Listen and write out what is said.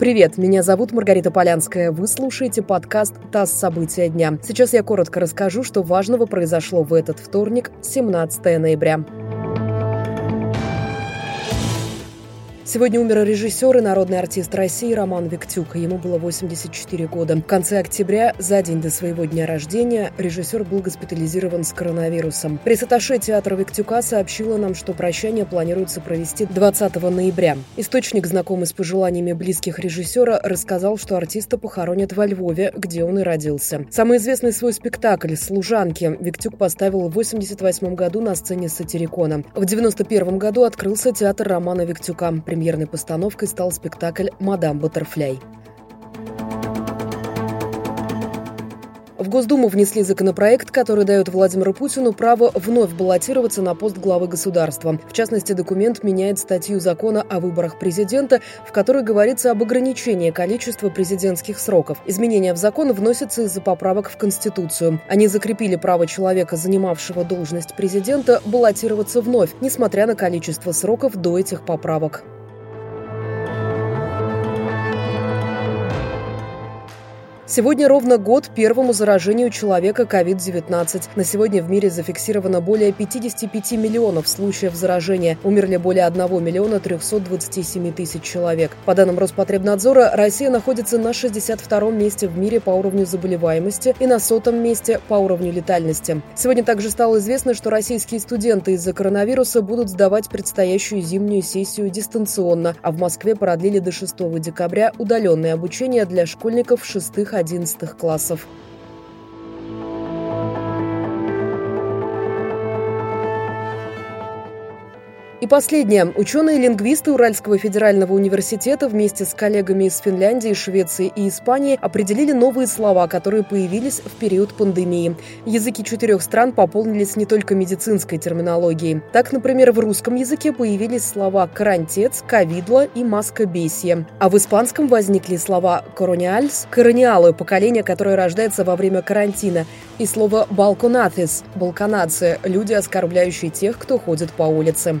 Привет, меня зовут Маргарита Полянская. Вы слушаете подкаст «ТАСС. События дня». Сейчас я коротко расскажу, что важного произошло в этот вторник, 17 ноября. Сегодня умер режиссер и народный артист России Роман Виктюк. Ему было 84 года. В конце октября, за день до своего дня рождения, режиссер был госпитализирован с коронавирусом. Пресс-атташе театра Виктюка сообщила нам, что прощание планируется провести 20 ноября. Источник, знакомый с пожеланиями близких режиссера, рассказал, что артиста похоронят во Львове, где он и родился. Самый известный свой спектакль «Служанки» Виктюк поставил в 88 году на сцене Сатирикона. В 91 году открылся театр Романа Виктюка премьерной постановкой стал спектакль «Мадам Баттерфляй». В Госдуму внесли законопроект, который дает Владимиру Путину право вновь баллотироваться на пост главы государства. В частности, документ меняет статью закона о выборах президента, в которой говорится об ограничении количества президентских сроков. Изменения в закон вносятся из-за поправок в Конституцию. Они закрепили право человека, занимавшего должность президента, баллотироваться вновь, несмотря на количество сроков до этих поправок. Сегодня ровно год первому заражению человека COVID-19. На сегодня в мире зафиксировано более 55 миллионов случаев заражения. Умерли более 1 миллиона 327 тысяч человек. По данным Роспотребнадзора, Россия находится на 62-м месте в мире по уровню заболеваемости и на сотом месте по уровню летальности. Сегодня также стало известно, что российские студенты из-за коронавируса будут сдавать предстоящую зимнюю сессию дистанционно, а в Москве продлили до 6 декабря удаленное обучение для школьников 6 11 классов. И последнее. Ученые-лингвисты Уральского федерального университета вместе с коллегами из Финляндии, Швеции и Испании определили новые слова, которые появились в период пандемии. Языки четырех стран пополнились не только медицинской терминологией. Так, например, в русском языке появились слова «карантец», «ковидло» и «маскобесие». А в испанском возникли слова «корониальс», «корониалы» – поколение, которое рождается во время карантина, и слово «балконатис» – «балканация» – люди, оскорбляющие тех, кто ходит по улице.